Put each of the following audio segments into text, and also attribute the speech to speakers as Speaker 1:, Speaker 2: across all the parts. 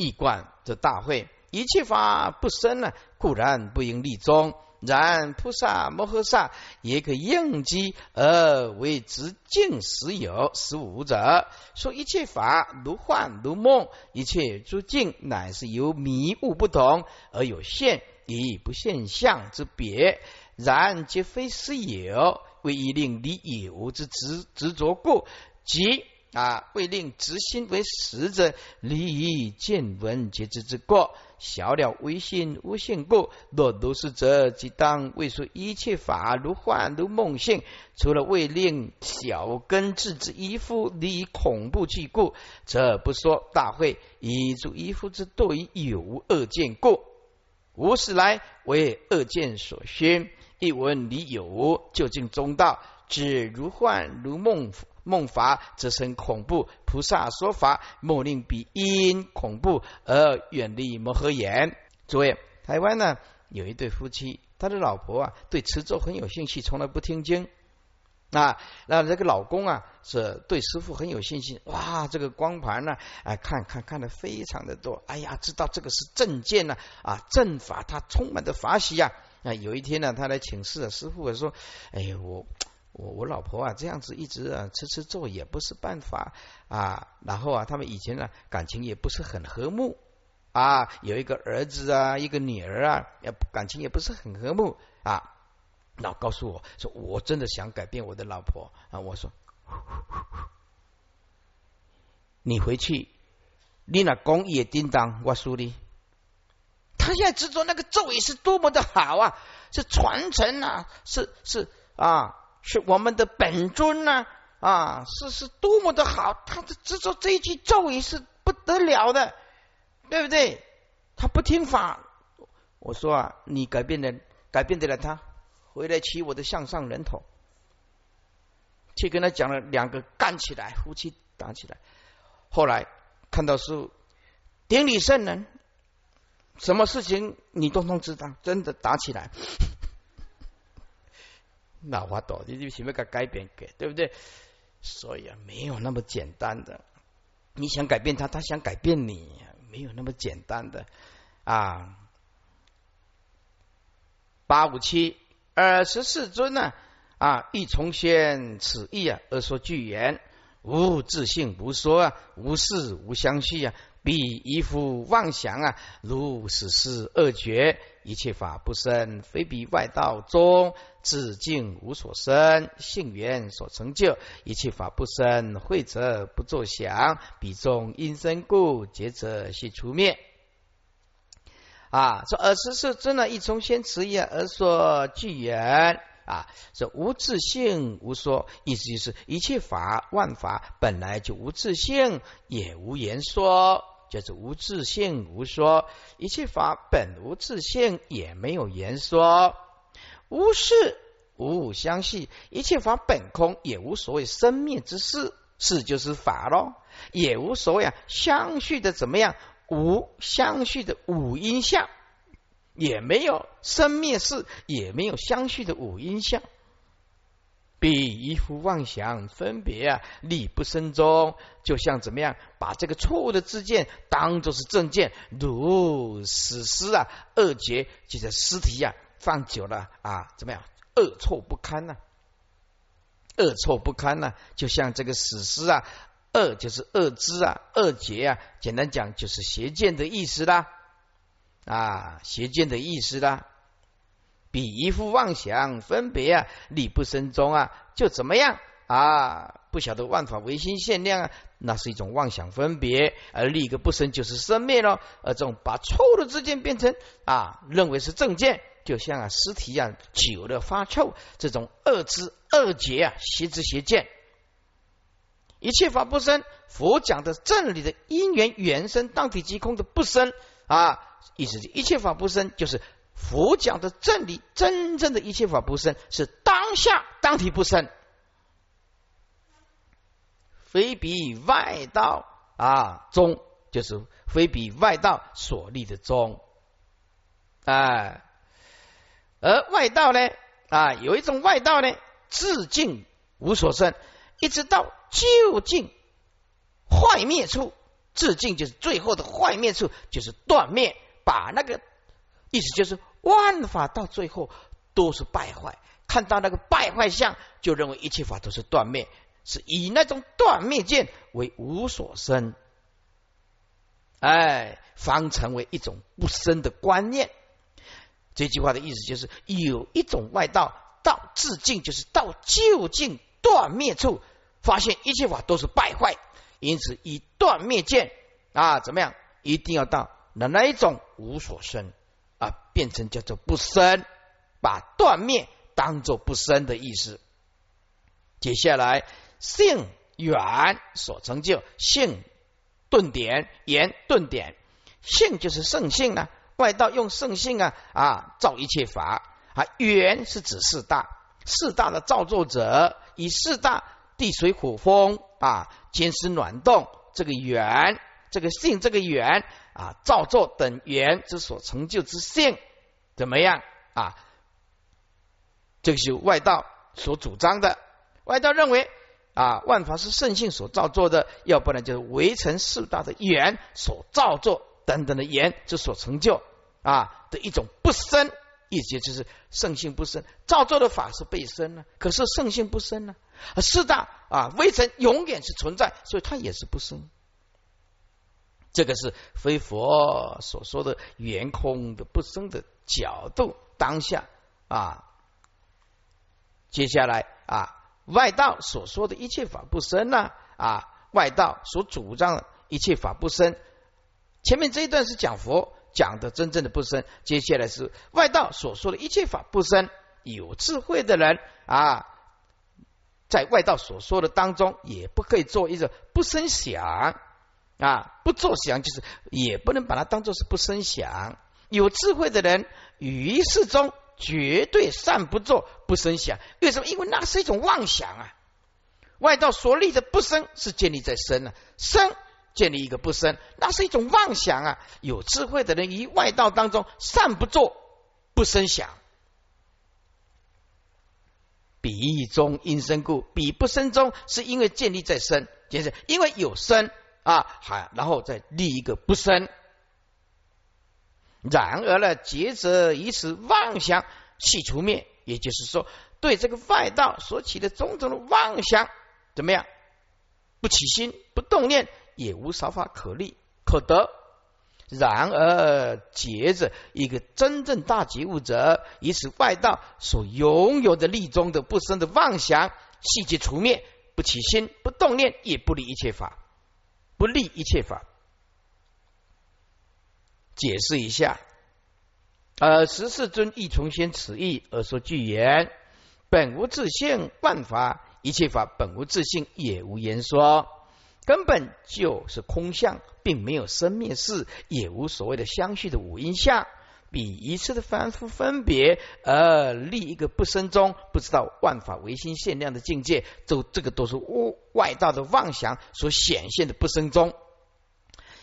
Speaker 1: 一观这大会，一切法不生呢，固然不应立宗。然菩萨摩诃萨也可应机而为直境实有实无者。说一切法如幻如梦，一切诸境乃是由迷悟不同而有现与不现象之别。然皆非实有，为一令离有之执执着故，即。啊，为令执心为实者，离以见闻皆知之过，小了唯心无性故。若如是者，即当为说一切法如幻如梦性，除了为令小根智之依附离以恐怖惧故，则不说大会以诸依附之对有无恶见故。无始来为恶见所熏，一闻离有无，究竟中道，只如幻如梦。梦法则生恐怖，菩萨说法莫令彼因恐怖而远离摩诃言。诸位，台湾呢有一对夫妻，他的老婆啊对持咒很有兴趣，从来不听经啊。那这个老公啊是对师傅很有信心，哇，这个光盘呢，哎，看看看的非常的多。哎呀，知道这个是正见呢啊，正法，他充满着法喜呀。啊，有一天呢，他来请示师傅说：“哎，我。”我我老婆啊，这样子一直啊吃吃咒也不是办法啊。然后啊，他们以前呢感情也不是很和睦啊，有一个儿子啊，一个女儿啊，感情也不是很和睦啊。老告诉我说，我真的想改变我的老婆啊。我说，你回去，你那公也叮当，我说你，他现在执着那个咒语是多么的好啊，是传承啊，是是啊。是我们的本尊呢啊，是是多么的好，他的执着这一句咒语是不得了的，对不对？他不听法，我说啊，你改变了，改变得了他，回来取我的向上人头，去跟他讲了两个干起来，夫妻打起来，后来看到是顶礼圣人，什么事情你通通知道，真的打起来。那话多，你就前面给改变给，对不对？所以啊，没有那么简单的。你想改变他，他想改变你，没有那么简单的啊。八五七二十四尊呢？啊，欲重宣此意啊，而说具言，无自性，无说啊，无事，无相续啊。彼一夫妄想啊，如死是恶绝，一切法不生，非彼外道中自净无所生，性缘所成就，一切法不生，慧者不作想，彼中因生故，觉者悉除灭。啊，说尔时是真的，一从先持也，而说具言。啊，这无自性无说，意思就是一切法万法本来就无自性，也无言说，就是无自性无说。一切法本无自性，也没有言说。无事无相续，一切法本空，也无所谓生灭之事，事就是法咯，也无所谓啊相续的怎么样，无相续的五音相。也没有生灭事，也没有相续的五音相，比一夫妄想分别啊，力不生中，就像怎么样，把这个错误的自见当做是正见，如死尸啊，恶结就是尸体啊，放久了啊，怎么样，恶臭不堪呐，恶臭不堪呐，就像这个死尸啊，恶就是恶知啊，恶结啊，简单讲就是邪见的意思啦。啊，邪见的意思啦，比一副妄想分别啊，理不生中啊，就怎么样啊？不晓得万法唯心限量啊，那是一种妄想分别，而另一个不生就是生灭咯。而这种把错误的之见变成啊，认为是正见，就像啊尸体一样久了发臭，这种恶知恶结啊，邪知邪见，一切法不生。佛讲的正理的因缘原生当体即空的不生啊。意思是一切法不生，就是佛讲的真理。真正的一切法不生，是当下当体不生，非比外道啊中，就是非比外道所立的中。哎，而外道呢啊，有一种外道呢，自净无所生，一直到究竟坏灭处。自尽就是最后的坏灭处，就是断灭。把那个意思就是万法到最后都是败坏，看到那个败坏相，就认为一切法都是断灭，是以那种断灭见为无所生，哎，方成为一种不生的观念。这句话的意思就是，有一种外道，到自尽就是到究竟断灭处，发现一切法都是败坏，因此以断灭见啊，怎么样？一定要到那那一种无所生，变成叫做不生，把断灭当做不生的意思。接下来性远所成就性顿点言顿点，性就是圣性啊。外道用圣性啊啊造一切法啊，缘是指四大，四大的造作者以四大地水火风啊，坚湿暖动这个缘，这个性这个缘啊，造作等缘之所成就之性怎么样啊？这个是外道所主张的。外道认为啊，万法是圣性所造作的，要不然就是围成四大的缘所造作等等的缘之所成就。啊的一种不生，意思就是圣性不生，造作的法是被生呢，可是圣性不生呢。四大啊，微尘永远是存在，所以它也是不生。这个是非佛所说的圆空的不生的角度。当下啊，接下来啊，外道所说的一切法不生呢啊，外道所主张的一切法不生。前面这一段是讲佛。讲的真正的不生，接下来是外道所说的一切法不生。有智慧的人啊，在外道所说的当中，也不可以做一个不生想啊，不做想就是也不能把它当做是不生想。有智慧的人于世中绝对善不做不生想。为什么？因为那是一种妄想啊。外道所立的不生是建立在生啊，生。建立一个不生，那是一种妄想啊！有智慧的人于外道当中善不做不生想，比意中因生故，比不生中是因为建立在生，就是因为有生啊，还然后再立一个不生。然而呢，劫者以此妄想系除灭，也就是说，对这个外道所起的种种的妄想怎么样？不起心，不动念。也无少法可立可得，然而觉着一个真正大觉悟者，以此外道所拥有的利中的不生的妄想，细节除灭，不起心，不动念，也不离一切法，不利一切法。解释一下，呃，十四尊亦从先此意而说句言：本无自性，万法一切法本无自性，也无言说。根本就是空相，并没有生灭事，也无所谓的相续的五阴相。比一次的反复分别而立一个不生中，不知道万法唯心限量的境界，都这个都是外道的妄想所显现的不生中。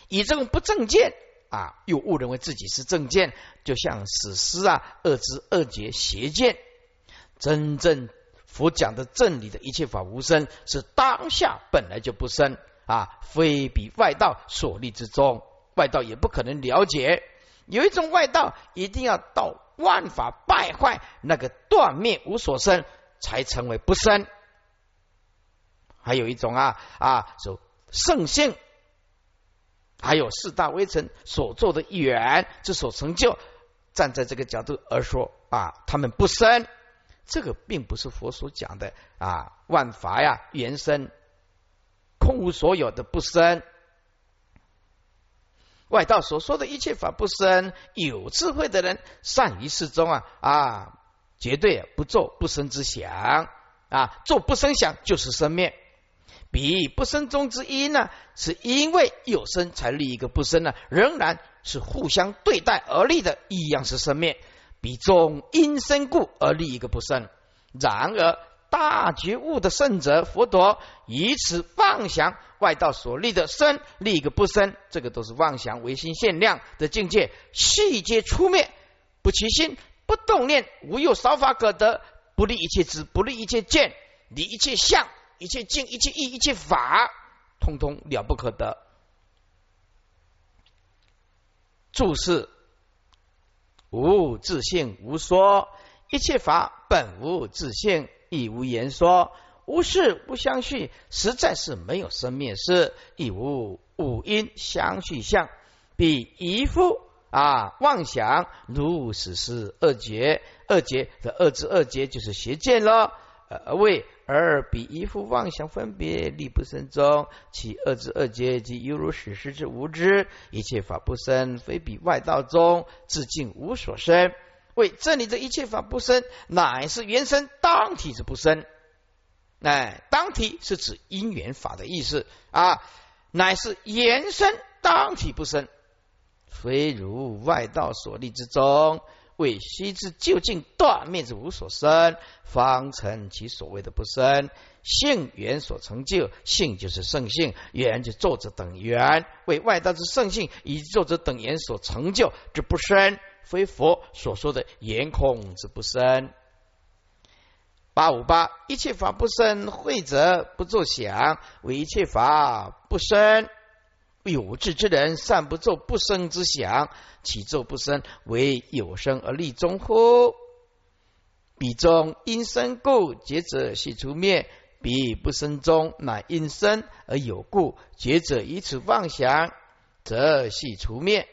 Speaker 1: 以这种不正见啊，又误认为自己是正见，就像史诗啊，恶知恶觉邪见。真正佛讲的正理的一切法无生，是当下本来就不生。啊，非比外道所立之中，外道也不可能了解。有一种外道，一定要到万法败坏，那个断灭无所生，才成为不生。还有一种啊啊，说圣性，还有四大微尘所做的缘之所成就，站在这个角度而说啊，他们不生。这个并不是佛所讲的啊，万法呀原生。空无所有的不生，外道所说的一切法不生，有智慧的人善于事中啊啊，绝对不做不生之想啊，做不生想就是生灭。比不生中之因呢，是因为有生才立一个不生呢，仍然是互相对待而立的，一样是生灭。比中因生故而立一个不生，然而。大觉悟的圣者佛陀以此妄想外道所立的生立一个不生，这个都是妄想唯心限量的境界，细节出灭，不起心，不动念，无有少法可得，不立一切知，不立一切见，离一切相，一切境，一切意，一切法，通通了不可得。注释无自性无说，一切法本无自性，亦无言说。无事不相续，实在是没有生灭事，亦无五阴相续相，比一夫啊妄想如此是二劫，二劫的二之二劫就是邪见了。呃，为而比一夫妄想分别力不生中，其二之二劫即犹如史诗之无知，一切法不生，非彼外道中自尽无所生。为这里的一切法不生，乃是原生当体之不生。哎，当体是指因缘法的意思啊，乃是延伸当体不生，非如外道所立之中，为须知究竟断灭之无所生，方成其所谓的不生。性缘所成就，性就是圣性，缘就作者等缘，为外道之圣性以作者等缘所成就之不生，非佛所说的言空之不生。八五八，一切法不生，慧者不作想，为一切法不生。有志之人善不作不生之想，起作不生，为有生而立中乎？彼中因生故，觉者系除灭；彼不生中，乃因生而有故，觉者以此妄想，则系除灭。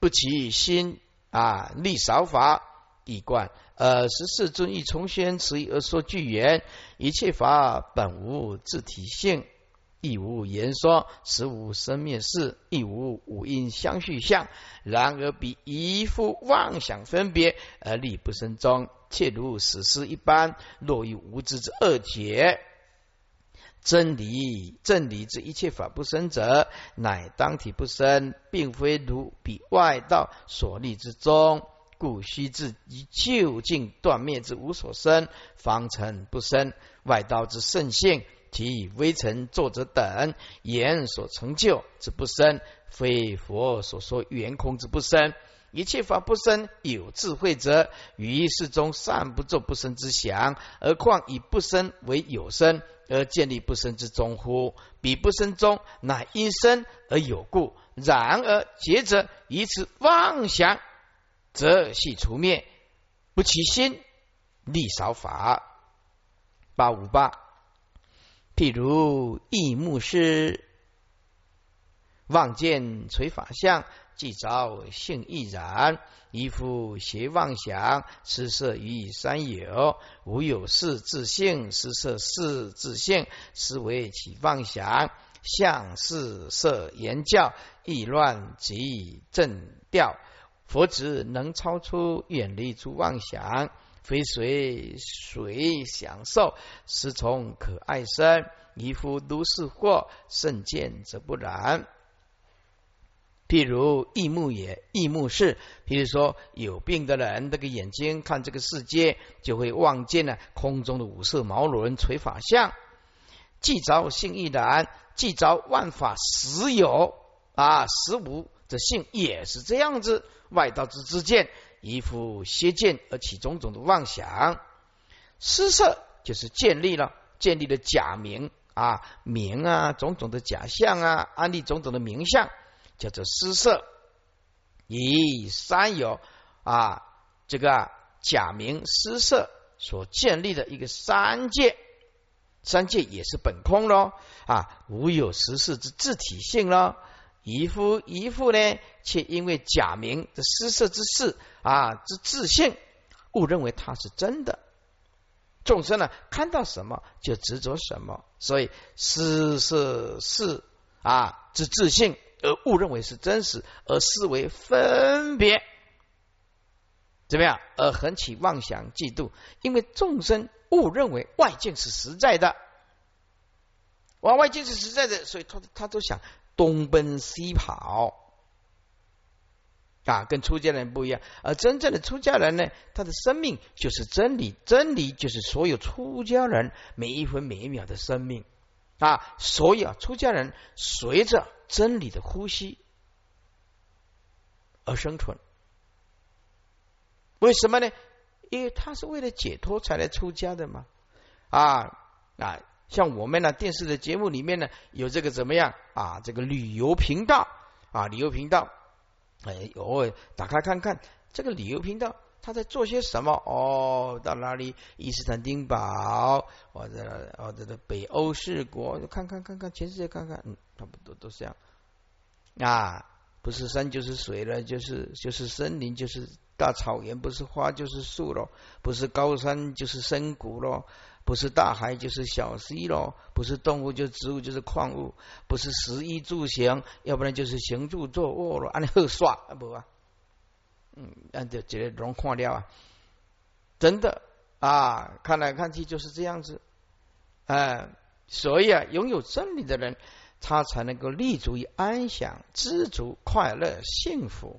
Speaker 1: 不起心啊，立少法，一贯。呃，十四尊一重宣，此一而说具言，一切法本无自体性，亦无言说，实无生灭事，亦无五阴相续相。然而比一副妄想分别而立不生中，切如死尸一般，落于无知之二劫。真理真理之一切法不生者，乃当体不生，并非如彼外道所立之中。故须自以究竟断灭之无所生，方成不生。外道之圣性，其微尘作者等言所成就之不生，非佛所说圆空之不生。一切法不生，有智慧者于世中善不作不生之想，而况以不生为有生，而建立不生之中乎？彼不生中，乃因生而有故。然而觉者以此妄想。则系除灭，不其心，立少法。八五八，譬如异目师望见垂法相，即着性亦然。一夫邪妄想，失色于三有，无有是自性，失色是自性，是为其妄想。相是色言教，意乱即正调。佛子能超出远离诸妄想，非随随享受，是从可爱生。一夫如是惑，甚见则不然。譬如异目也，异目是，譬如说有病的人，那个眼睛看这个世界，就会望见了空中的五色毛轮垂法相，既着性亦然，既着万法实有啊实无的性也是这样子。外道之之见，一副邪见而起种种的妄想，失色就是建立了建立了假名啊名啊种种的假象啊安立种种的名相，叫做失色。以三有啊这个假名失色所建立的一个三界，三界也是本空喽啊无有实事之自体性喽。一夫一夫呢，却因为假名的失色之事啊之自信，误认为它是真的。众生呢，看到什么就执着什么，所以失色是啊之自信，而误认为是真实，而视为分别，怎么样？而横起妄想嫉妒，因为众生误认为外境是实在的，往，外境是实在的，所以他他都想。东奔西跑啊，跟出家人不一样。而真正的出家人呢，他的生命就是真理，真理就是所有出家人每一分每一秒的生命啊。所以啊，出家人随着真理的呼吸而生存。为什么呢？因为他是为了解脱才来出家的嘛。啊啊。像我们呢，电视的节目里面呢，有这个怎么样啊？这个旅游频道啊，旅游频道哎，偶尔打开看看这个旅游频道，他在做些什么？哦，到哪里？伊斯坦丁堡，或者或者的北欧四国，看看看看，全世界看看，嗯，差不多都是这样啊。不是山就是水了，就是就是森林，就是大草原；不是花就是树喽；不是高山就是深谷喽；不是大海就是小溪喽；不是动物就植物就是矿物；不是食衣住行，要不然就是行住坐卧了。按你好耍啊不啊？嗯，按照这个容看了啊，真的啊，看来看去就是这样子。哎，所以啊，拥有真理的人。他才能够立足于安详、知足、快乐、幸福。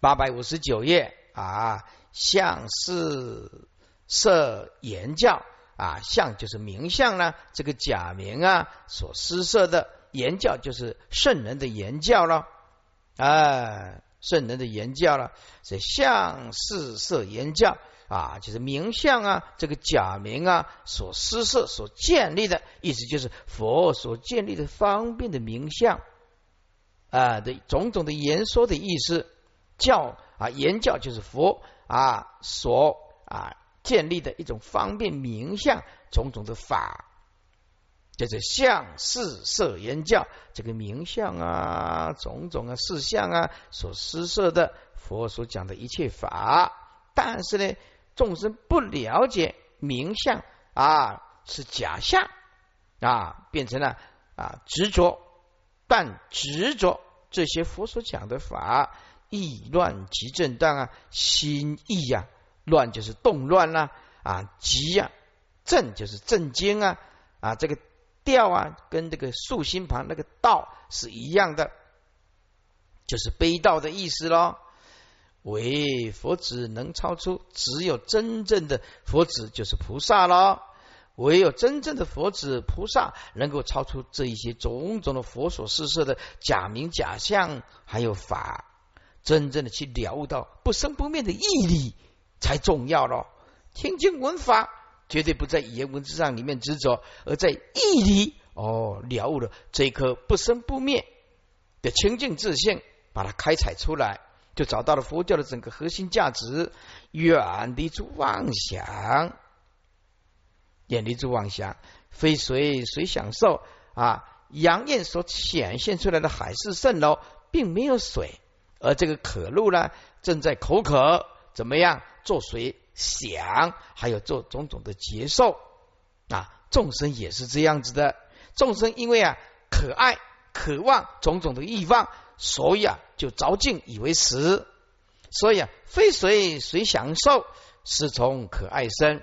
Speaker 1: 八百五十九页啊，相是设言教啊，相就是名相呢，这个假名啊所施设的言教就是圣人的言教了啊，圣人的言教了，是相是色言教。啊，就是名相啊，这个假名啊，所施设、所建立的意思，就是佛所建立的方便的名相啊的种种的言说的意思。教啊，言教就是佛啊所啊建立的一种方便名相，种种的法，就是相事色言教。这个名相啊，种种啊事相啊，所施设的佛所讲的一切法，但是呢。众生不了解名相啊，是假象啊，变成了啊执着，但执着这些佛所讲的法，意乱即震荡啊，心意呀乱就是动乱啦啊，急呀震就是震惊啊啊，这个调啊跟这个竖心旁那个道是一样的，就是悲道的意思喽。为佛子能超出，只有真正的佛子就是菩萨了。唯有真正的佛子菩萨能够超出这一些种种的佛所施设的假名假象，还有法，真正的去了悟到不生不灭的义理才重要了。听经闻法，绝对不在语言文字上里面执着，而在义理哦了悟了这一颗不生不灭的清净自性，把它开采出来。就找到了佛教的整个核心价值，远离诸妄想，远离诸妄想，非谁谁享受啊！杨艳所显现出来的海市蜃楼，并没有水，而这个可露呢，正在口渴，怎么样做水想，还有做种种的接受啊！众生也是这样子的，众生因为啊可爱、渴望种种的欲望。所以啊，就着境以为实，所以啊，非谁谁享受，是从可爱生。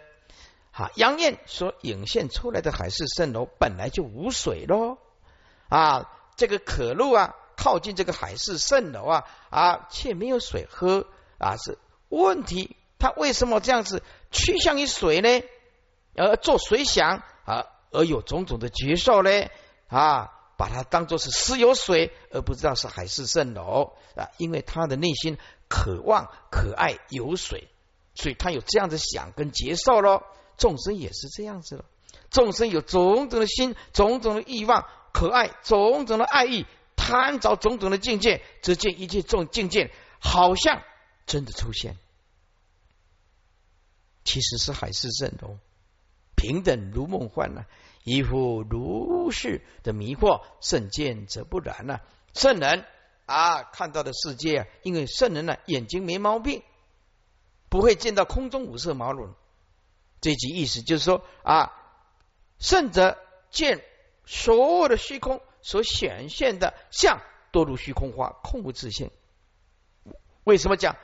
Speaker 1: 啊，杨艳所引现出来的海市蜃楼本来就无水喽啊，这个可露啊，靠近这个海市蜃楼啊啊，却没有水喝啊，是问题。他为什么这样子趋向于水呢？而做水想啊，而有种种的觉受呢啊？把它当做是私有水，而不知道是海市蜃楼啊！因为他的内心渴望、可爱有水，所以他有这样的想跟接受咯。众生也是这样子了，众生有种种的心、种种的欲望、可爱种种的爱意，贪着种种的境界，只见一切众境界好像真的出现，其实是海市蜃楼，平等如梦幻呢。依乎如是的迷惑，圣见则不然呐。圣人啊，看到的世界啊，因为圣人呢眼睛没毛病，不会见到空中五色毛绒。这句意思就是说啊，圣者见所有的虚空所显现的相，多如虚空花，空无自性。为什么讲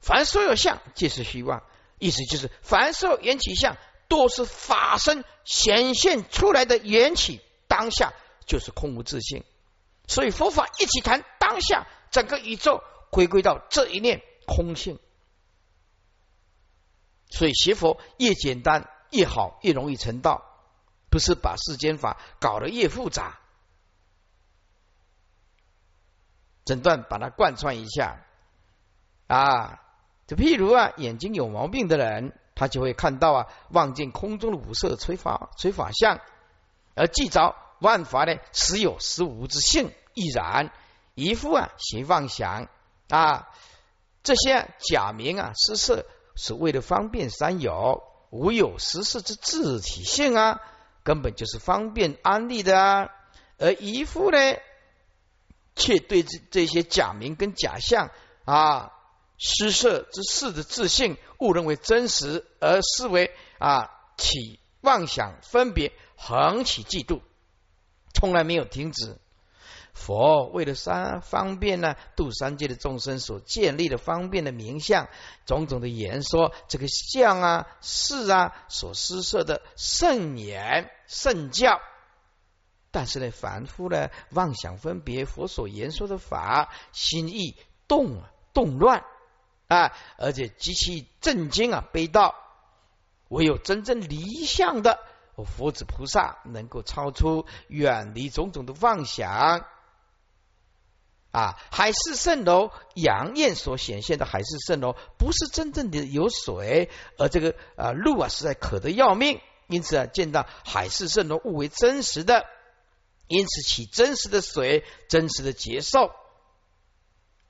Speaker 1: 凡所有相皆是虚妄？意思就是凡受缘起相。都是法身显现出来的缘起，当下就是空无自性。所以佛法一起谈当下，整个宇宙回归到这一念空性。所以学佛越简单越好，越容易成道，不是把世间法搞得越复杂。诊断把它贯穿一下啊，就譬如啊，眼睛有毛病的人。他就会看到啊，望见空中的五色垂法垂法相，而记着万法呢，实有时无之性亦然。一副啊行妄想啊，这些假名啊施设是为了方便三有，无有实事之自体性啊，根本就是方便安利的啊。而一副呢，却对这这些假名跟假象啊施设之事的自信误认为真实，而视为啊起妄想分别，横起嫉妒，从来没有停止。佛为了三方便呢，度三界的众生所建立的方便的名相，种种的言说，这个相啊、事啊所施设的圣言圣教，但是呢，凡夫呢妄想分别佛所言说的法，心意动动乱啊，而且极其震惊啊，悲悼。唯有真正离相的佛子菩萨，能够超出远离种种的妄想。啊，海市蜃楼，杨艳所显现的海市蜃楼，不是真正的有水，而这个啊路啊实在渴得要命，因此啊见到海市蜃楼误为真实的，因此起真实的水，真实的接受，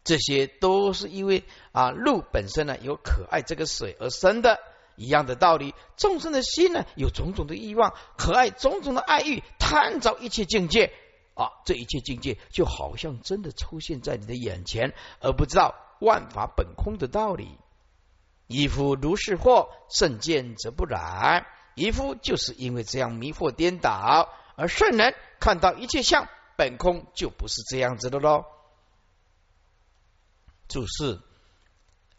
Speaker 1: 这些都是因为啊路本身呢有可爱这个水而生的，一样的道理，众生的心呢有种种的欲望，可爱种种的爱欲，贪着一切境界。啊，这一切境界就好像真的出现在你的眼前，而不知道万法本空的道理。一夫如是惑，圣见则不然。一夫就是因为这样迷惑颠倒，而圣人看到一切相本空，就不是这样子的喽。注释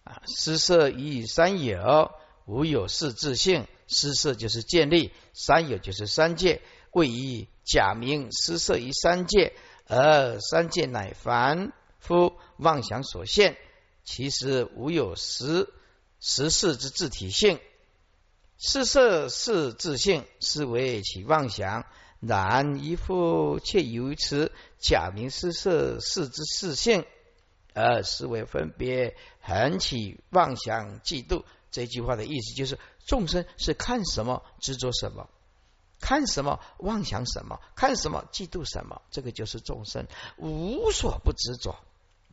Speaker 1: 啊，施设以三有，无有是自性。施设就是建立，三有就是三界。位以假名施设于三界，而三界乃凡夫妄想所现，其实无有实实事之自体性。施设是自性，是为其妄想。然一夫却由此假名施设是之事性，而思维分别，横起妄想嫉妒。这句话的意思就是：众生是看什么执着什么。看什么妄想什么，看什么嫉妒什么，这个就是众生无所不执着，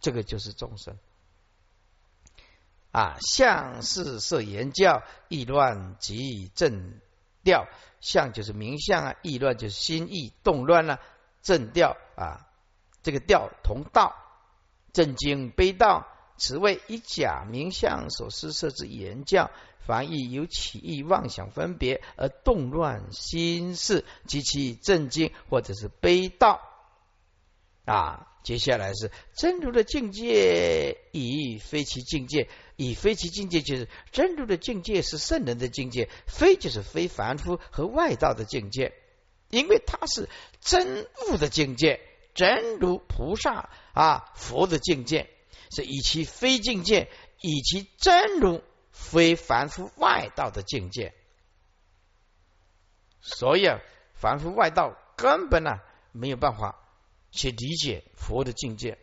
Speaker 1: 这个就是众生啊。相是色言教，意乱即正调。相就是名相啊，意乱就是心意动乱了。正调啊，这个调同道，正经悲道，此谓以假名相所施设之言教。凡亦有起意妄想分别而动乱心事及其震惊或者是悲悼啊，接下来是真如的境界，以非其境界，以非其境界就是真如的境界是圣人的境界，非就是非凡夫和外道的境界，因为它是真悟的境界，真如菩萨啊佛的境界，是以其非境界，以其真如。非凡夫外道的境界，所以啊，凡夫外道根本呢没有办法去理解佛的境界。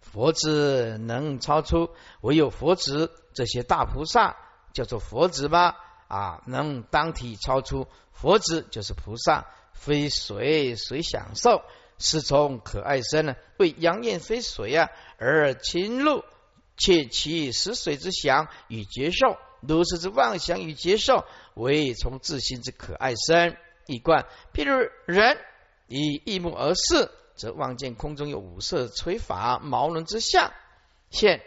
Speaker 1: 佛子能超出，唯有佛子这些大菩萨叫做佛子吧？啊，能当体超出佛子就是菩萨，非水水享受，是从可爱身呢，为杨艳非水啊而侵入。窃其食水之想与接受，如是之妄想与接受，为从自心之可爱生一贯。譬如人以异目而视，则望见空中有五色垂法毛轮之相现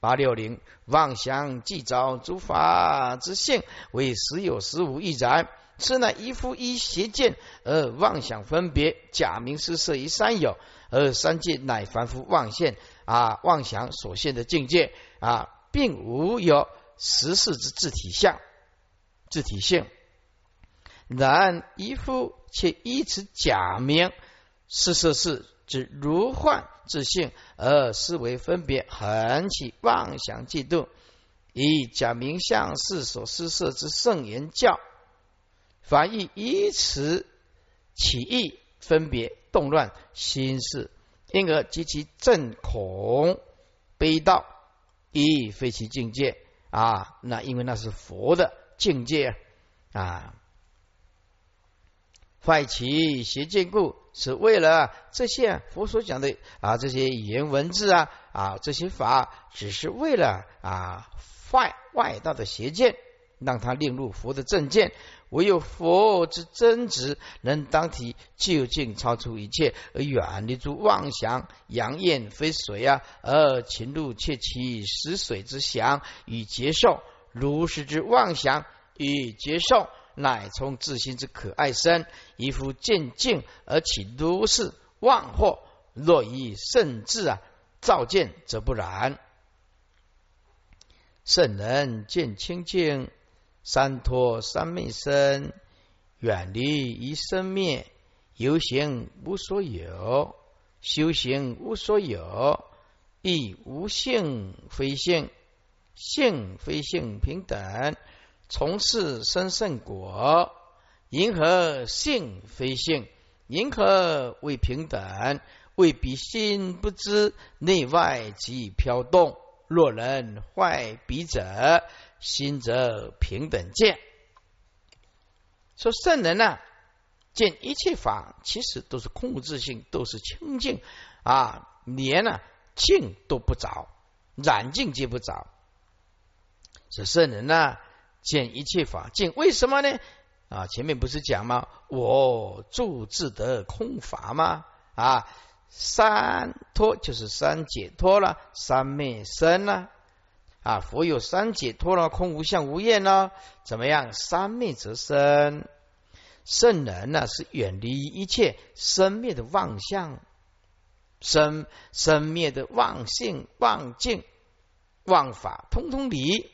Speaker 1: 八六零，妄想既着诸法之性，为实有实无亦然。此乃一夫一邪见而妄想分别，假名施设于三有，而三界乃凡夫妄现。啊，妄想所现的境界啊，并无有实事之自体相、自体性。然一夫却依此假名，是色事之如幻自性，而思维分别，横起妄想嫉妒，以假名相事所施设之圣言教，凡亦依此起意分别动乱心事。因而及其正恐悲道，亦非其境界啊！那因为那是佛的境界啊！坏其邪见故，是为了这些佛所讲的啊这些语言文字啊啊这些法，只是为了啊坏外道的邪见，让他令入佛的正见。唯有佛之真执，能当体究竟超出一切，而远离诸妄想。阳焰非水啊，而情路切其实水之想与接受，如是之妄想与接受。乃从自心之可爱生，一夫见境而起如是妄惑。若以圣智啊照见，则不然。圣人见清净，三脱三昧身，远离一生灭，游行无所有，修行无所有，亦无性非性，性非性平等。从事生圣果，银河性非性，银河为平等，未彼心不知内外即飘动。若人坏彼者，心则平等见。说圣人呢，见一切法其实都是空无自性，都是清净啊，连呢净都不着，染净皆不着。是圣人呢。见一切法见，为什么呢？啊，前面不是讲吗？我住自得空法吗？啊，三脱就是三解脱了，三灭生了。啊，佛有三解脱了，空无相无厌呢？怎么样？三灭则生。圣人呢，是远离一切生灭的妄相，生生灭的妄性、妄境、妄法，通通离。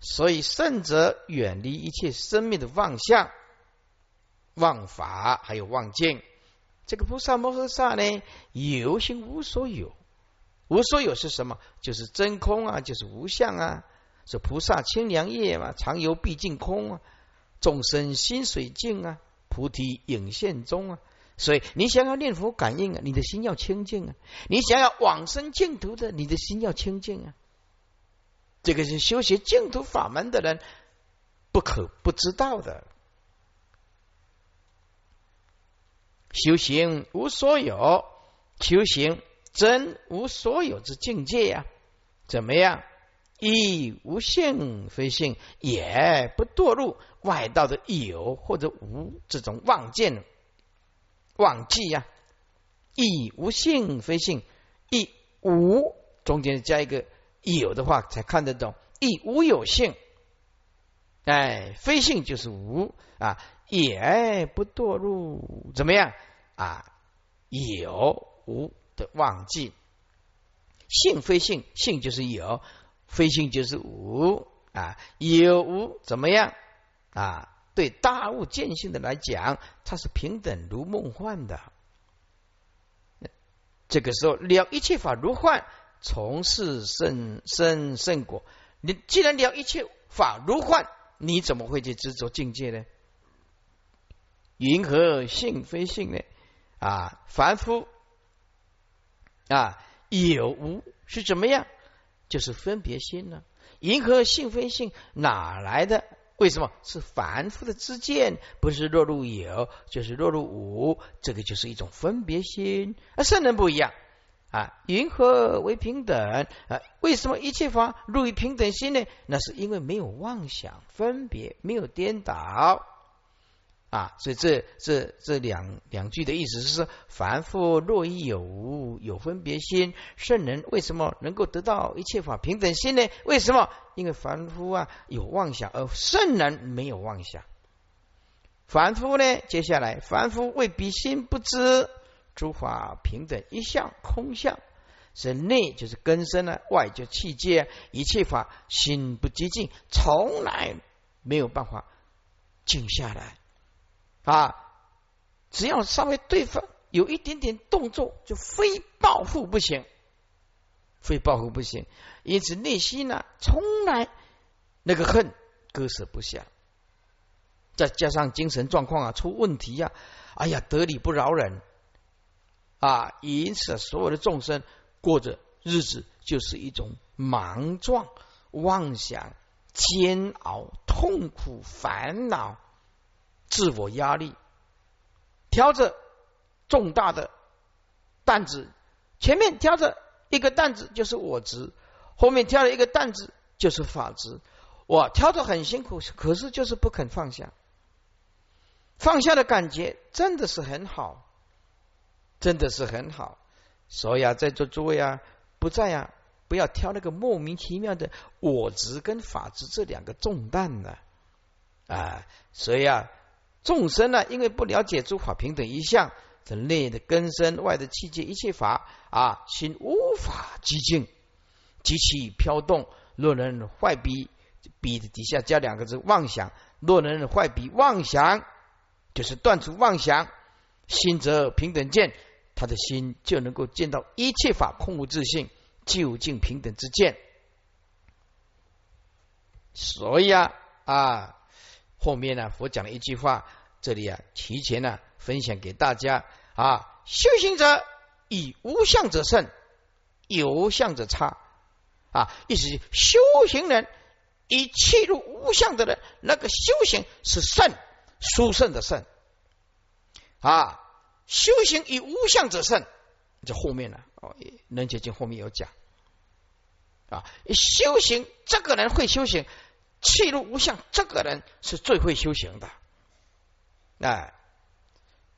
Speaker 1: 所以圣者远离一切生命的妄相、妄法，还有妄境。这个菩萨摩诃萨呢，有心无所有。无所有是什么？就是真空啊，就是无相啊。是菩萨清凉夜嘛，常游毕竟空啊。众生心水净啊，菩提影现中啊。所以你想要念佛感应啊，你的心要清净啊。你想要往生净土的，你的心要清净啊。这个是修习净土法门的人不可不知道的。修行无所有，修行真无所有之境界呀？怎么样？亦无性非性，也不堕入外道的有或者无这种妄见、妄记呀？亦无性非性，亦无中间加一个。有的话才看得懂，亦无有性，哎，非性就是无啊，也不堕入怎么样啊？有无的忘记，性非性，性就是有，非性就是无啊，有无怎么样啊？对大悟见性的来讲，它是平等如梦幻的，这个时候了一切法如幻。从事圣圣圣果，你既然了一切法如幻，你怎么会去执着境界呢？云何性非性呢？啊，凡夫啊，有无是怎么样？就是分别心呢？银河性非性哪来的？为什么是凡夫的自见？不是落入有，就是落入无，这个就是一种分别心。而圣人不一样。啊，云何为平等？啊，为什么一切法入于平等心呢？那是因为没有妄想分别，没有颠倒啊。所以这这这两两句的意思是说，凡夫若亦有无有分别心，圣人为什么能够得到一切法平等心呢？为什么？因为凡夫啊有妄想，而圣人没有妄想。凡夫呢，接下来凡夫为彼心不知。诸法平等一向空相，是内就是根深了，外就气界，一切法心不寂静，从来没有办法静下来啊！只要稍微对方有一点点动作，就非报复不行，非报复不行。因此内心呢，从来那个恨割舍不下，再加上精神状况啊出问题呀，哎呀得理不饶人。啊，因此所有的众生过着日子，就是一种莽撞、妄想、煎熬、痛苦、烦恼、自我压力挑着重大的担子，前面挑着一个担子就是我执，后面挑了一个担子就是法执。我挑着很辛苦，可是就是不肯放下。放下的感觉真的是很好，真的是很好。所以啊，在座诸位啊，不在啊，不要挑那个莫名其妙的我执跟法执这两个重担呢啊。所以啊，众生呢，因为不了解诸法平等一项，这内的根深，外的气界，一切法啊，心无法寂静，极其飘动。若能坏笔，笔的底下加两个字妄想。若能坏笔妄想。就是断除妄想，心则平等见，他的心就能够见到一切法空无自性，究竟平等之见。所以啊啊，后面呢，佛讲了一句话，这里啊提前呢分享给大家啊，修行者以无相者胜，有相者差啊，意思是修行人以切入无相的人，那个修行是胜。殊胜的胜啊！修行以无相者胜，这后面呢？哦，能结经后面有讲啊。修行这个人会修行，气入无相，这个人是最会修行的。哎，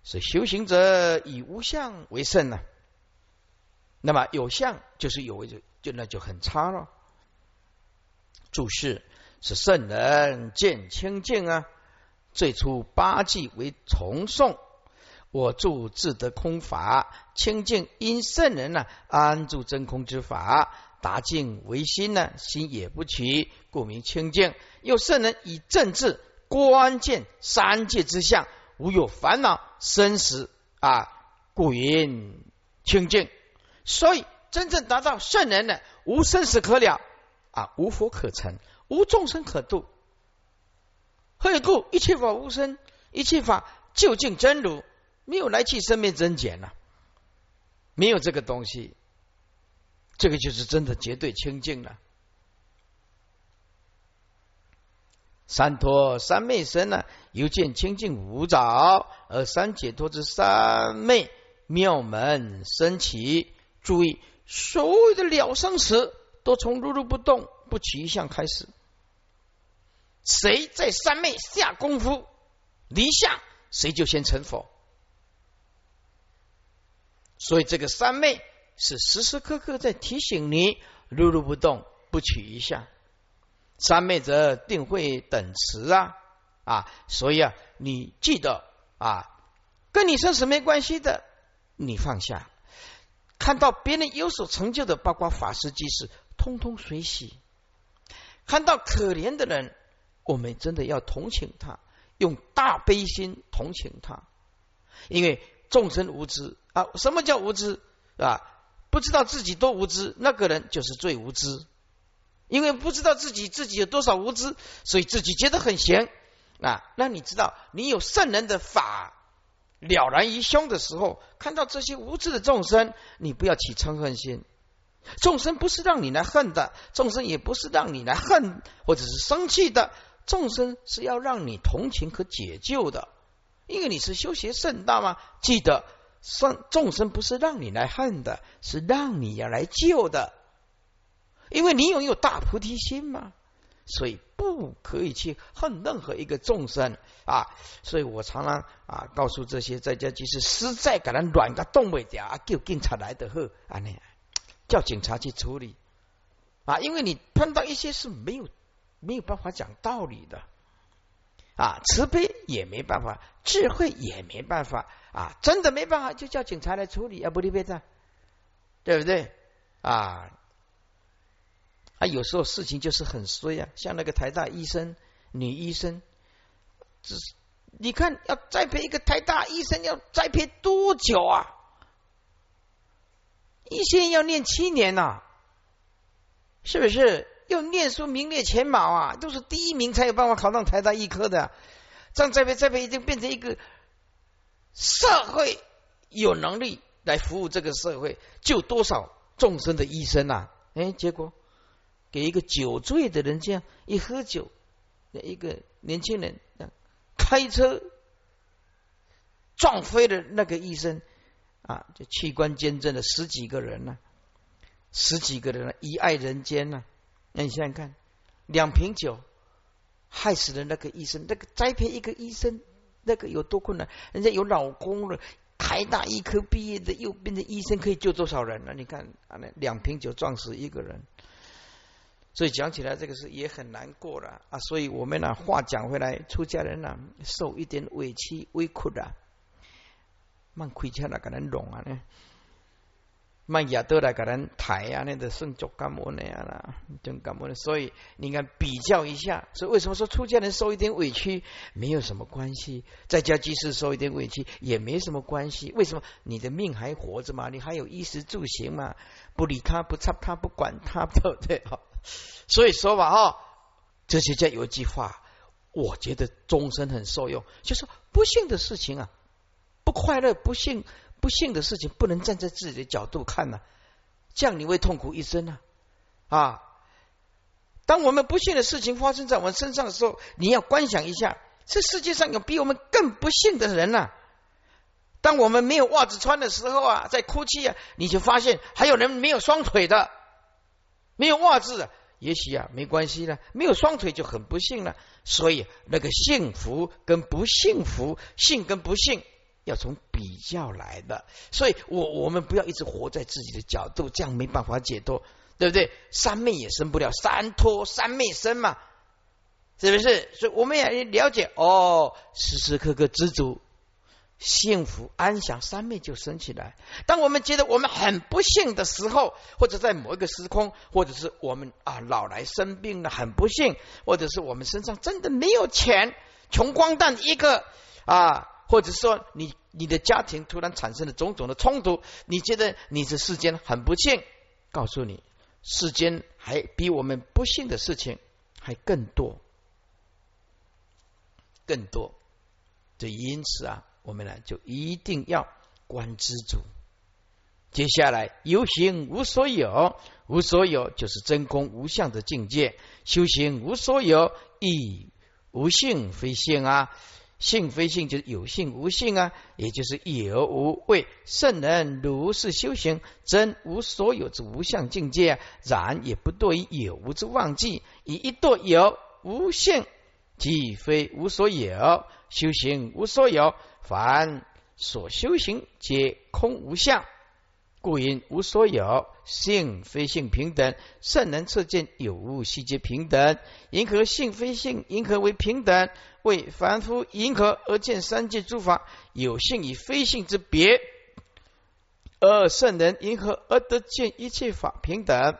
Speaker 1: 是修行者以无相为胜呢。那么有相就是有就就那就很差了。注释是圣人见清净啊。最初八句为重诵，我住自得空法清净，因圣人呢安住真空之法，达境为心呢，心也不起，故名清净。又圣人以正治关键三界之相，无有烦恼生死啊，故云清净。所以真正达到圣人呢，无生死可了啊，无佛可成，无众生可度。何以故？一切法无生，一切法究竟真如，没有来去生灭增减了，没有这个东西，这个就是真的绝对清净了。三托三昧身呢，由见清净无着，而三解脱之三昧妙门升起。注意，所有的了生死，都从如如不动不起一相开始。谁在三昧下功夫离相，谁就先成佛。所以这个三昧是时时刻刻在提醒你：如如不动，不取一下。三昧则定会等持啊啊！所以啊，你记得啊，跟你生死没关系的，你放下。看到别人有所成就的，包括法师、居士，通通随喜。看到可怜的人。我们真的要同情他，用大悲心同情他，因为众生无知啊！什么叫无知啊？不知道自己多无知，那个人就是最无知。因为不知道自己自己有多少无知，所以自己觉得很闲啊。那你知道，你有圣人的法了然于胸的时候，看到这些无知的众生，你不要起嗔恨心。众生不是让你来恨的，众生也不是让你来恨或者是生气的。众生是要让你同情和解救的，因为你是修学圣道嘛。记得，圣众生不是让你来恨的，是让你要来救的。因为你拥有大菩提心嘛，所以不可以去恨任何一个众生啊。所以我常常啊告诉这些在家居士，实在给人乱个动一点啊，叫警察来的好啊，那叫警察去处理啊。因为你碰到一些是没有。没有办法讲道理的啊，慈悲也没办法，智慧也没办法啊，真的没办法，就叫警察来处理啊，不离别的，对不对啊？啊，有时候事情就是很衰啊，像那个台大医生女医生，只是你看要栽培一个台大医生要栽培多久啊？一生要念七年呐，是不是？要念书名列前茅啊，都是第一名才有办法考上台大医科的。这样栽培栽培，已经变成一个社会有能力来服务这个社会，救多少众生的医生呐？哎，结果给一个酒醉的人这样一喝酒，一个年轻人开车撞飞了那个医生啊，就器官捐赠了十几个人呢，十几个人遗爱人间呢。那你想想看，两瓶酒害死了那个医生，那个栽培一个医生，那个有多困难？人家有老公了，台大医科毕业的，又变成医生，可以救多少人呢？你看啊，那两瓶酒撞死一个人。所以讲起来，这个是也很难过了啊！所以我们呢，话讲回来，出家人呢，受一点委屈、委屈的，蛮亏欠了，给人弄啊呢，慢亚都来给人抬啊，那个圣足干么那样啦，真干么的。所以你看比较一下，所以为什么说出家人受一点委屈没有什么关系，在家即使受一点委屈也没什么关系？为什么你的命还活着嘛？你还有衣食住行嘛？不理他，不插他，不管他，对不对？好。所以说吧，哈，这些家有一句话，我觉得终身很受用，就是不幸的事情啊，不快乐、不幸、不幸的事情，不能站在自己的角度看呢，这样你会痛苦一生啊！啊，当我们不幸的事情发生在我们身上的时候，你要观想一下，这世界上有比我们更不幸的人呐。当我们没有袜子穿的时候啊，在哭泣啊，你就发现还有人没有双腿的。没有袜子的，也许啊没关系了。没有双腿就很不幸了。所以那个幸福跟不幸福，幸跟不幸要从比较来的。所以我我们不要一直活在自己的角度，这样没办法解脱，对不对？三昧也生不了，三脱三昧生嘛，是不是？所以我们也了解哦，时时刻刻知足。幸福安详，三昧就升起来。当我们觉得我们很不幸的时候，或者在某一个时空，或者是我们啊老来生病了，很不幸，或者是我们身上真的没有钱，穷光蛋一个啊，或者说你你的家庭突然产生了种种的冲突，你觉得你这世间很不幸，告诉你，世间还比我们不幸的事情还更多，更多。这因此啊。我们呢，就一定要观知足。接下来，有形无所有，无所有就是真空无相的境界。修行无所有，亦无性非性啊，性非性就是有性无性啊，也就是有无为圣人如是修行，真无所有之无相境界啊，然也不堕于有无之忘记，以一堕有无性，即非无所有。修行无所有。凡所修行皆空无相，故因无所有性非性平等。圣人测见有无悉皆平等。因何性非性？因何为平等？为凡夫因何而见三界诸法有性与非性之别？而圣人因何而得见一切法平等？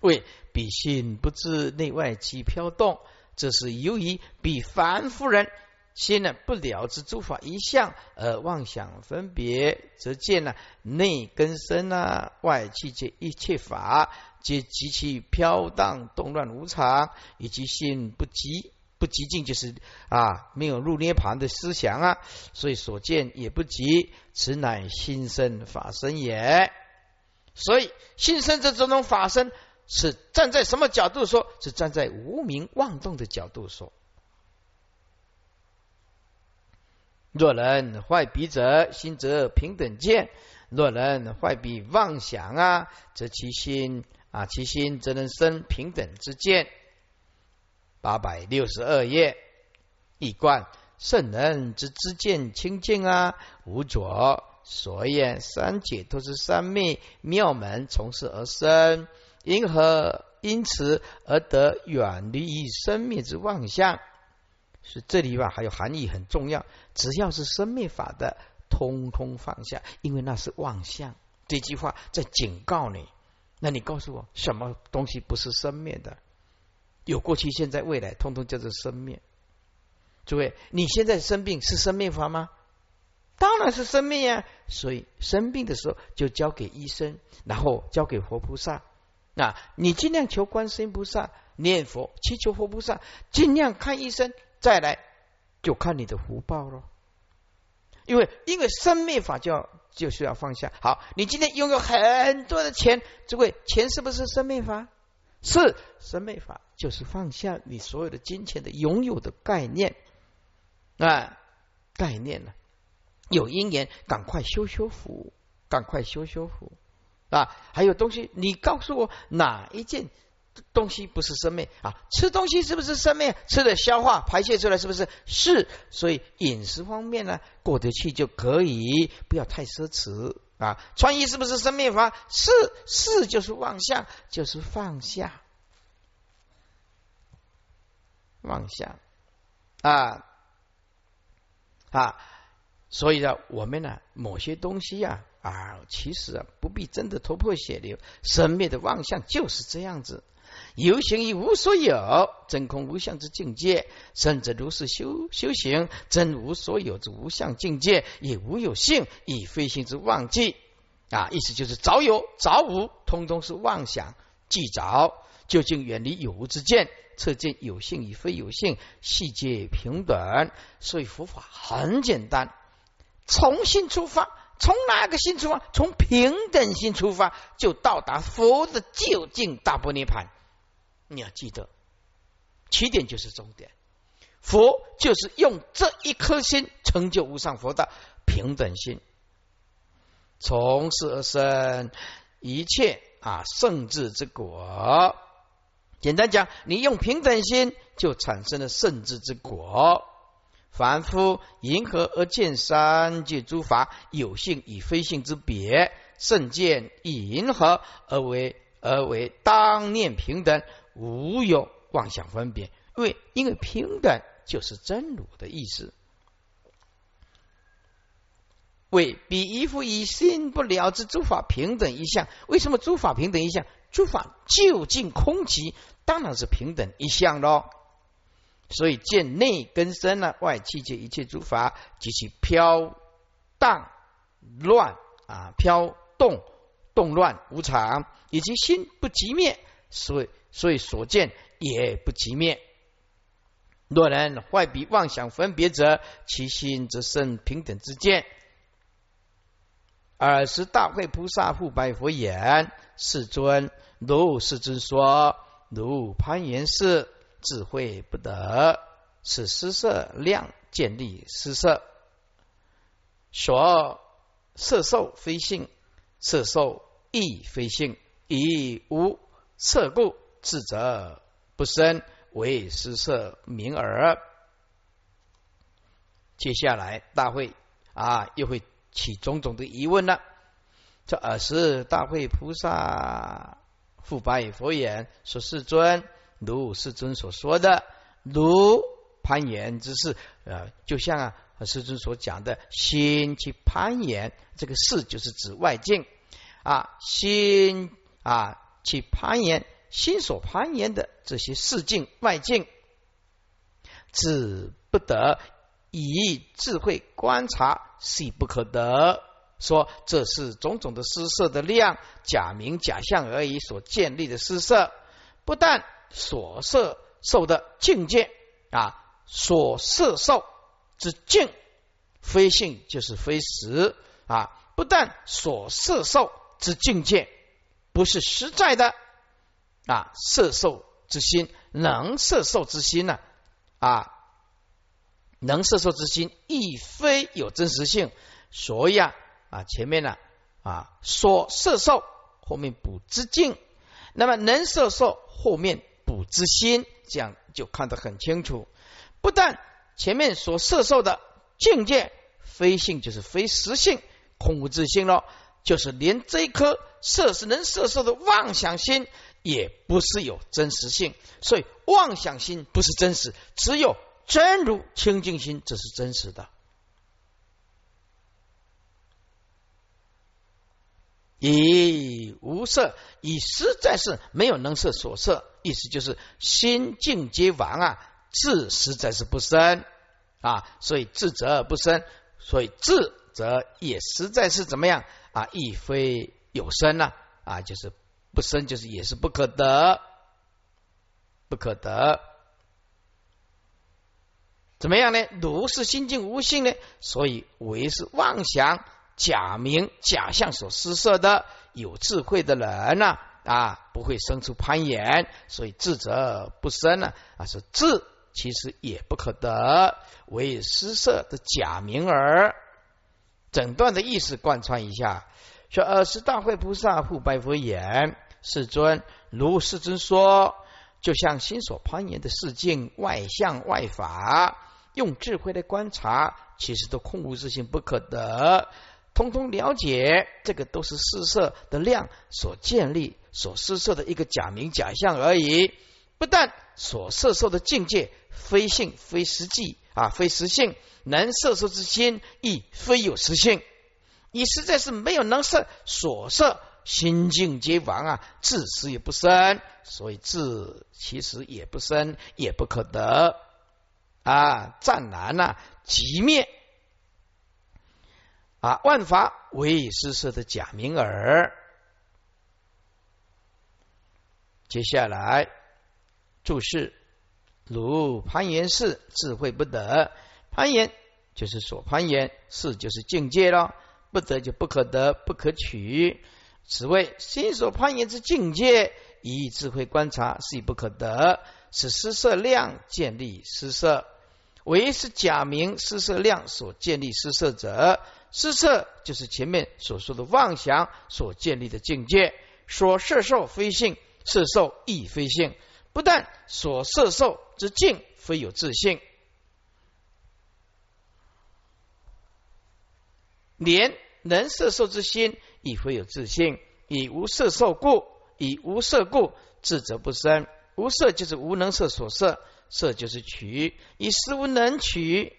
Speaker 1: 为彼性不知内外其飘动，这是由于彼凡夫人。心呢不了知诸法一向而妄想分别，则见了内根深啊，外气界一切法皆极其飘荡动乱无常，以及心不极不极静，就是啊没有入涅盘的思想啊，所以所见也不极，此乃心生法身也。所以心生这这种法身，是站在什么角度说？是站在无名妄动的角度说。若人坏彼者，心则平等见；若人坏彼妄想啊，则其心啊，其心则能生平等之见。八百六十二页，一贯圣人之知见清净啊，无着所言三解都是三昧妙门从事而生，因何因此而得远离于生命之妄想？是这里吧？还有含义很重要。只要是生灭法的，通通放下，因为那是妄想。这句话在警告你。那你告诉我，什么东西不是生灭的？有过去、现在、未来，通通叫做生灭。诸位，你现在生病是生灭法吗？当然是生灭呀。所以生病的时候就交给医生，然后交给活菩萨。那你尽量求观世音菩萨念佛，祈求活菩萨，尽量看医生。再来就看你的福报了，因为因为生命法就要就是要放下。好，你今天拥有很多的钱，诸位，钱是不是生命法？是生命法，就是放下你所有的金钱的拥有的概念啊概念呢。有因缘，赶快修修福，赶快修修福啊！还有东西，你告诉我哪一件东西不是生命啊？吃东西是不是生命？吃的消化排泄出来是不是？是，所以饮食方面呢，过得去就可以，不要太奢侈啊。穿衣是不是生命法？是，是就是妄想，就是放下，妄想啊啊！所以呢，我们呢，某些东西呀啊，其实啊，不必真的头破血流。生灭的妄想就是这样子，有形于无所有，真空无相之境界，甚至如是修修行，真无所有之无相境界，也无有性，以非性之妄计啊。意思就是早有早无，通通是妄想，既早究竟远离有无之见，测见有性与非有性，细节平等。所以佛法很简单。从心出发，从哪个心出发？从平等心出发，就到达佛的究竟大波涅盘。你要记得，起点就是终点。佛就是用这一颗心成就无上佛的平等心，从事而生一切啊圣智之果。简单讲，你用平等心，就产生了圣智之果。凡夫迎合而见三界诸法有性与非性之别，圣见以迎合而为而为当念平等，无有妄想分别。为因为平等就是真如的意思。为彼一夫以心不了之诸法平等一项，为什么诸法平等一项？诸法究竟空寂，当然是平等一项喽。所以见内根深呢，外气界一切诸法及其飘荡乱啊，飘动动乱无常，以及心不即灭，所以所以所见也不即灭。若人坏彼妄想分别者，其心则生平等之见。尔时大会菩萨复白佛言：“世尊，如世尊说，如攀岩寺。”智慧不得，是失色量建立失色，所色受非性，色受亦非性，以无色故，智者不生为失色名耳。接下来大会啊，又会起种种的疑问了。这尔时大会菩萨复白佛言：说世尊。如世尊所说的，如攀岩之事，呃，就像啊，世尊所讲的，心去攀岩，这个事就是指外境啊，心啊去攀岩，心所攀岩的这些事境外境，只不得以智慧观察，是不可得。说这是种种的施设的量，假名假象而已，所建立的施设，不但。所摄受的境界啊，所摄受之境，非性就是非实啊。不但所摄受之境界不是实在的啊，色受之心能色受之心呢啊，能色受之心亦非有真实性。所以啊啊，前面呢啊，所色受后面补之境，那么能色受后面。补之心，这样就看得很清楚。不但前面所色受的境界非性，就是非实性，空无自性了，就是连这一颗色是能色受的妄想心，也不是有真实性。所以妄想心不是真实，只有真如清净心，这是真实的。以无色，以实在是没有能色所色，意思就是心境皆亡啊，智实在是不生啊，所以智则而不生，所以智则也实在是怎么样啊？亦非有生呢啊，就是不生，就是也是不可得，不可得，怎么样呢？如是心境无性呢？所以为是妄想。假名假象所施设的有智慧的人呢啊，不会生出攀岩，所以智者不生呢啊，是智其实也不可得，为施设的假名耳。整段的意思贯穿一下，说二十大会菩萨复白佛言：“世尊，如世尊说，就像心所攀岩的世境外相外法，用智慧来观察，其实都空无自性，不可得。通通了解，这个都是施设的量所建立、所施设的一个假名假象而已。不但所摄受的境界非性非实际啊，非实性。”能摄受之心亦非有实性，你实在是没有能摄所摄心境皆亡啊，自实也不生，所以自其实也不生，也不可得啊，战难呐，即灭啊，万法为施设的假名耳。接下来注释：如攀岩式智慧不得。攀岩就是所攀岩，是就是境界了。不得就不可得，不可取。此谓心所攀岩之境界，以智慧观察是以不可得。是施色量建立施色，唯是假名施色量所建立施色者，施色就是前面所说的妄想所建立的境界。所摄受非性，摄受亦非性。不但所摄受之境非有自性。连能摄受之心亦非有自性，以无色受故，以无色故智则不生。无色就是无能色所色，色就是取，以实无能取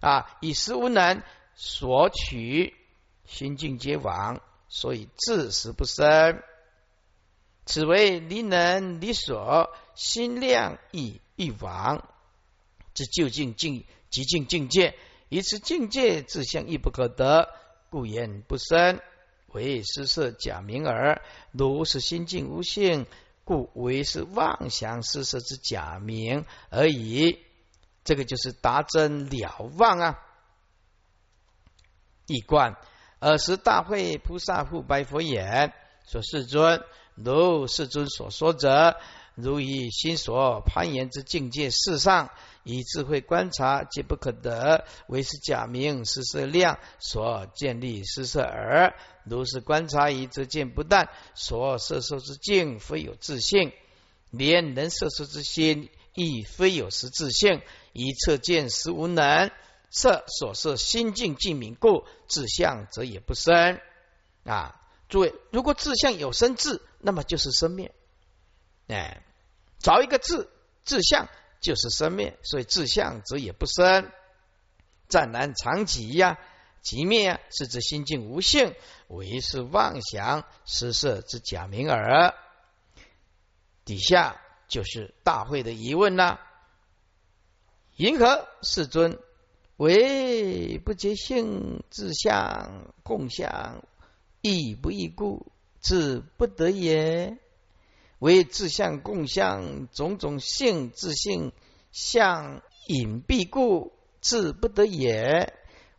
Speaker 1: 啊，以实无能所取，心境皆亡，所以自实不生。此为离能离所，心量亦亦亡，之究竟境极境境界，以此境界自相亦不可得。故言不生，为施设假名耳。如是心境无性，故为是妄想施设之假名而已。这个就是达真了望啊！一观尔时大会菩萨复白佛言：说世尊，如世尊所说者，如以心所攀岩之境界世上。以智慧观察，皆不可得，为是假名施设量所建立施设耳。如是观察以则见不但所摄受之境非有自性，连能摄受之心亦非有实自性。以测见实无能，摄所摄心境尽明故，自相则也不生。啊，诸位，如果自相有生智，那么就是生灭。哎，找一个字，自相。就是生灭，所以自相则也不生。战难长极呀，即灭啊，是指心境无性，唯是妄想失色之假名耳。底下就是大会的疑问啦：银河世尊，为不觉性自相共相，亦不异故，自不得也。为自相共相，种种性自性相隐蔽故，自不得也；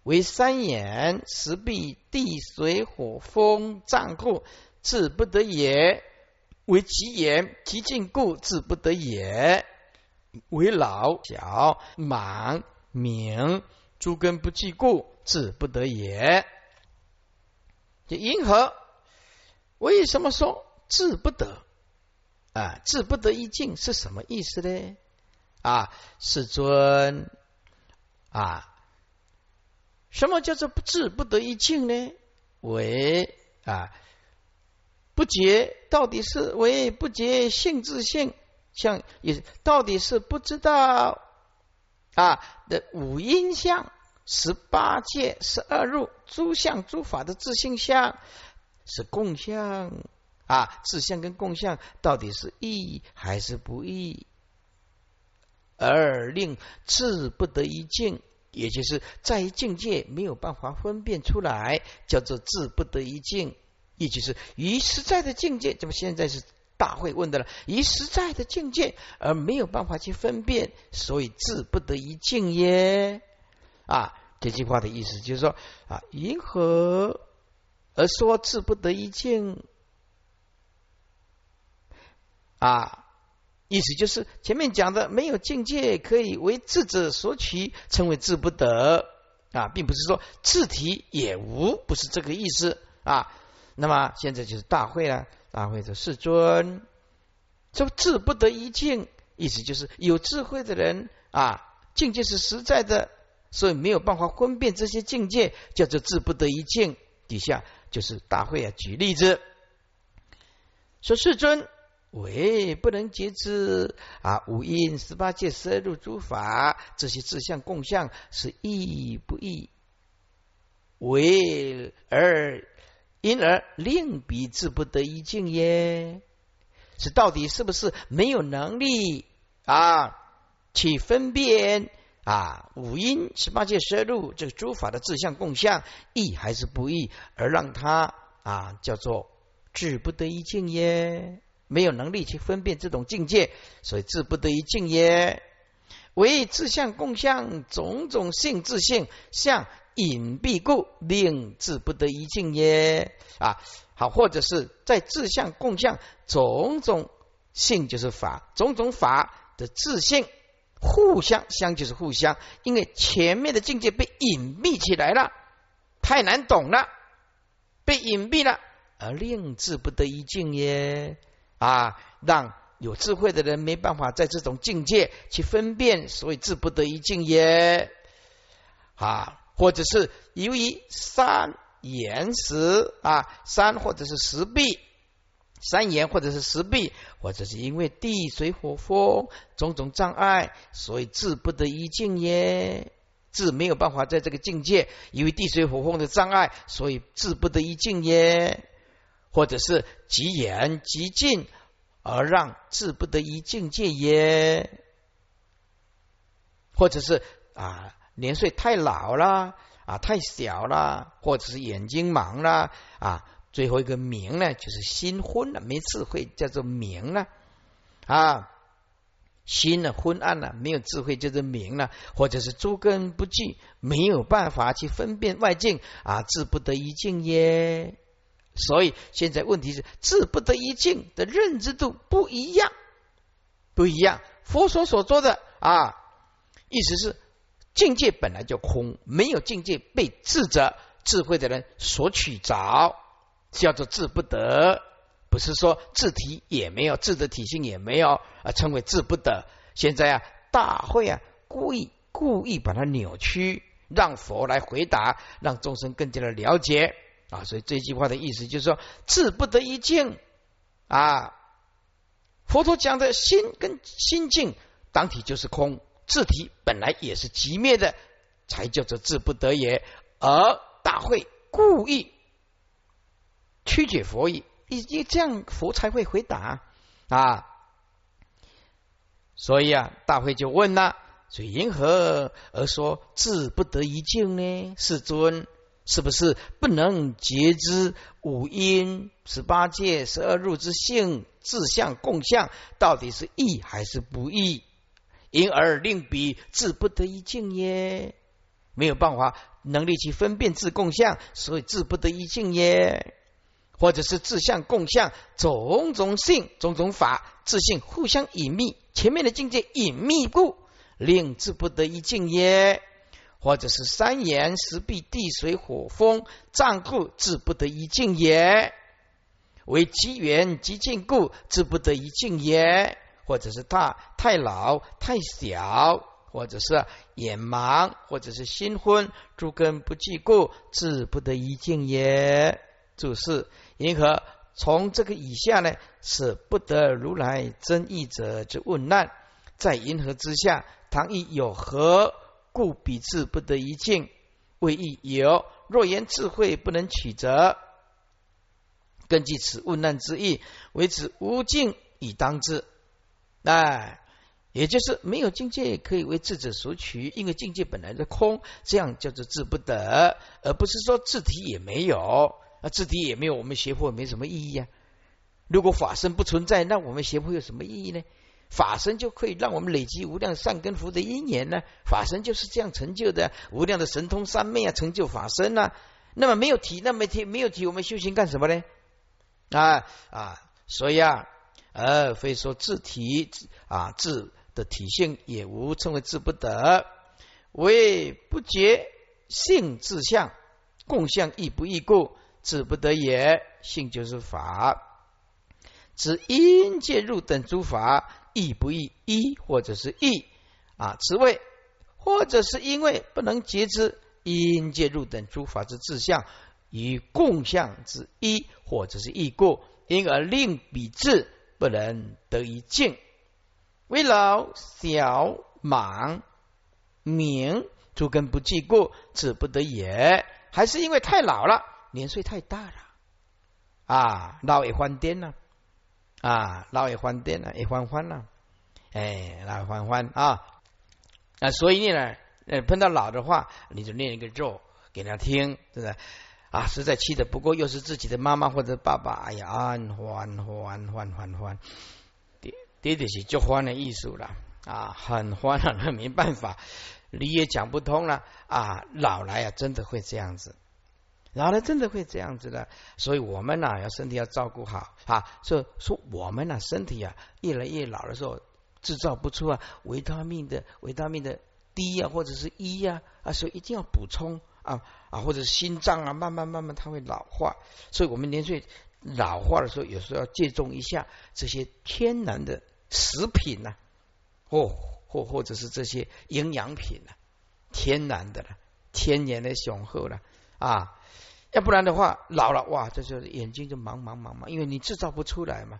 Speaker 1: 为三眼石壁地水火风藏故，自不得也；为其眼其境故，自不得也；为老小满明诸根不具故，自不得也。这银河？为什么说自不得？啊，智不得一境是什么意思呢？啊，世尊啊，什么叫做不智不得一境呢？为啊，不觉到底是为不觉性自性，像也到底是不知道啊的五阴相、十八界、十二入诸相诸法的自性相是共相。啊，自相跟共相到底是异还是不异，而令智不得一境，也就是在境界没有办法分辨出来，叫做智不得一境，也就是于实在的境界，怎么现在是大会问的了？于实在的境界而没有办法去分辨，所以智不得一境耶。啊，这句话的意思就是说啊，云何而说智不得一境？啊，意思就是前面讲的没有境界可以为智者所取，称为智不得啊，并不是说自体也无，不是这个意思啊。那么现在就是大会了，大会的世尊说智不得一境，意思就是有智慧的人啊，境界是实在的，所以没有办法分辨这些境界，叫做智不得一境。底下就是大会啊，举例子说世尊。为不能觉知啊，五阴十八界摄入诸法，这些志向共相是义不义？为而因而令彼智不得一境耶？是到底是不是没有能力啊？去分辨啊五音十八界摄入这个诸法的志向共相义还是不义，而让他啊叫做智不得一境耶？没有能力去分辨这种境界，所以自不得一境也。唯自相共相，种种性自性相隐蔽故，令自不得一境也。啊，好，或者是在自相共相种种性就是法，种种法的自性互相相就是互相，因为前面的境界被隐蔽起来了，太难懂了，被隐蔽了，而令自不得一境也。啊，让有智慧的人没办法在这种境界去分辨，所以智不得一境也。啊，或者是由于山岩石啊，山或者是石壁，山岩或者是石壁，或者是因为地水火风种种障碍，所以智不得一境也。智没有办法在这个境界，因为地水火风的障碍，所以智不得一境也。或者是极远极近而让智不得一境界也，或者是啊年岁太老了啊太小了，或者是眼睛盲了啊，最后一个明呢就是心昏了，没智慧叫做明了啊，心呢昏暗了，没有智慧叫做明了，或者是诸根不具，没有办法去分辨外境啊，智不得一境耶。所以现在问题是智不得一境的认知度不一样，不一样。佛所所说的啊，意思是境界本来就空，没有境界被智者智慧的人所取着，叫做智不得。不是说智体也没有，智的体性也没有啊，称为智不得。现在啊，大会啊，故意故意把它扭曲，让佛来回答，让众生更加的了解。啊，所以这句话的意思就是说，智不得一境啊。佛陀讲的心跟心境当体就是空，自体本来也是寂灭的，才叫做智不得也。而大会故意曲解佛意，以以这样佛才会回答啊。所以啊，大会就问了：所以因何而说智不得一境呢？世尊。是不是不能觉知五音十八界十二入之性自相共相，到底是义还是不义？因而令彼自不得一境耶？没有办法能力去分辨自共相，所以自不得一境耶？或者是自相共相种种性种种法自性互相隐秘，前面的境界隐秘故，令自不得一境耶？或者是山岩石壁地水火风障故，自不得一境也；为机缘极尽故，自不得一境也；或者是他太老太小，或者是眼盲，或者是新婚，诸根不具故，自不得一境也。注释：因何从这个以下呢？是不得如来真义者之问难，在银河之下，唐亦有何？故彼智不得一境，为亦有。若言智慧不能取则，根据此问难之意，为此无境以当之。哎，也就是没有境界可以为智者所取，因为境界本来是空，这样叫做智不得，而不是说智体也没有。啊，智体也没有，我们邪佛没什么意义啊。如果法身不存在，那我们邪佛有什么意义呢？法身就可以让我们累积无量善根福的因缘呢？法身就是这样成就的，无量的神通三昧啊，成就法身呐。那么没有体，那没体，没有体，我们修行干什么呢？啊啊，所以啊，呃，非说自体啊，自的体性也无称为自不得，为不觉性自相，共相亦不异故，自不得也。性就是法，指因介入等诸法，亦不异一或者是异啊，此谓或者是因为不能节知因介入等诸法之自相与共相之一或者是异故，因而令彼智不能得一境。为老小莽明诸根不记故，止不得也。还是因为太老了，年岁太大了啊，老也欢癫了啊，老也欢颠了，也欢欢了，哎，老欢欢啊啊，所以呢，碰到老的话，你就念一个咒给他听，是不是啊？实在气的不过，又是自己的妈妈或者爸爸，哎呀，欢欢欢欢欢欢。爹爹是就欢的艺术了啊，很欢了，那没办法，你也讲不通了啊。老来啊，真的会这样子，老了真的会这样子的，所以我们呢，要身体要照顾好啊。说说我们呢，身体啊，越来越老的时候，制造不出啊维他命的维他命的 D 啊，或者是 E 呀啊，所以一定要补充啊啊，或者心脏啊，慢慢慢慢它会老化，所以我们年岁老化的时候，有时候要借重一下这些天然的。食品呐，或或或者是这些营养品呐，天然的了，天然的雄厚了啊，要不然的话老了哇，这就是眼睛就茫茫茫茫，因为你制造不出来嘛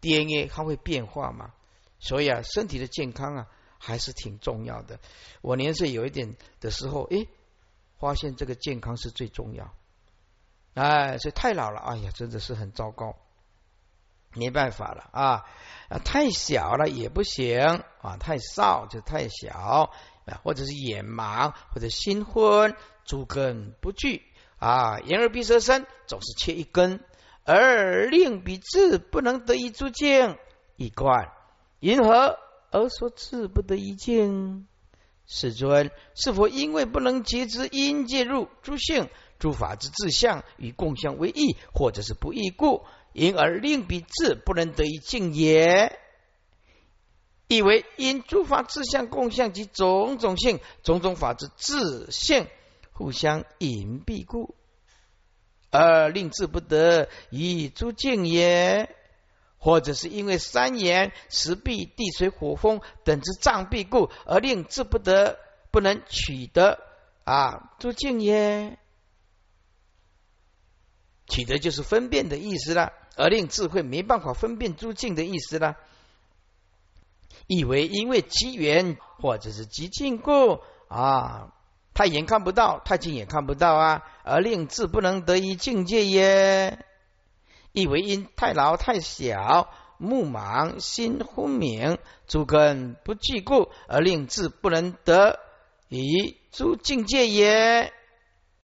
Speaker 1: ，DNA 它会变化嘛，所以啊，身体的健康啊还是挺重要的。我年岁有一点的时候，诶，发现这个健康是最重要，哎，所以太老了，哎呀，真的是很糟糕。没办法了啊！太小了也不行啊，太少就太小啊，或者是眼盲或者心昏，诸根不具啊，眼耳鼻舌身总是缺一根，而令彼智不能得一诸境一观，因何而说智不得一境？世尊，是否因为不能节知因介入诸性诸法之自相与共相为异，或者是不异故？因而令彼智不能得以静也，以为因诸法自相共相及种种性种种法之自性互相隐蔽故，而令智不得以诸境也；或者是因为三言石壁地水火风等之障蔽故，而令智不得不能取得。啊诸境也。取得就是分辨的意思了。而令智慧没办法分辨诸境的意思了，以为因为机缘或者是极境故。啊，太远看不到，太近也看不到啊，而令智不能得一境界也。亦为因太老太小，目盲心昏明，诸根不具故，而令智不能得以诸境界也？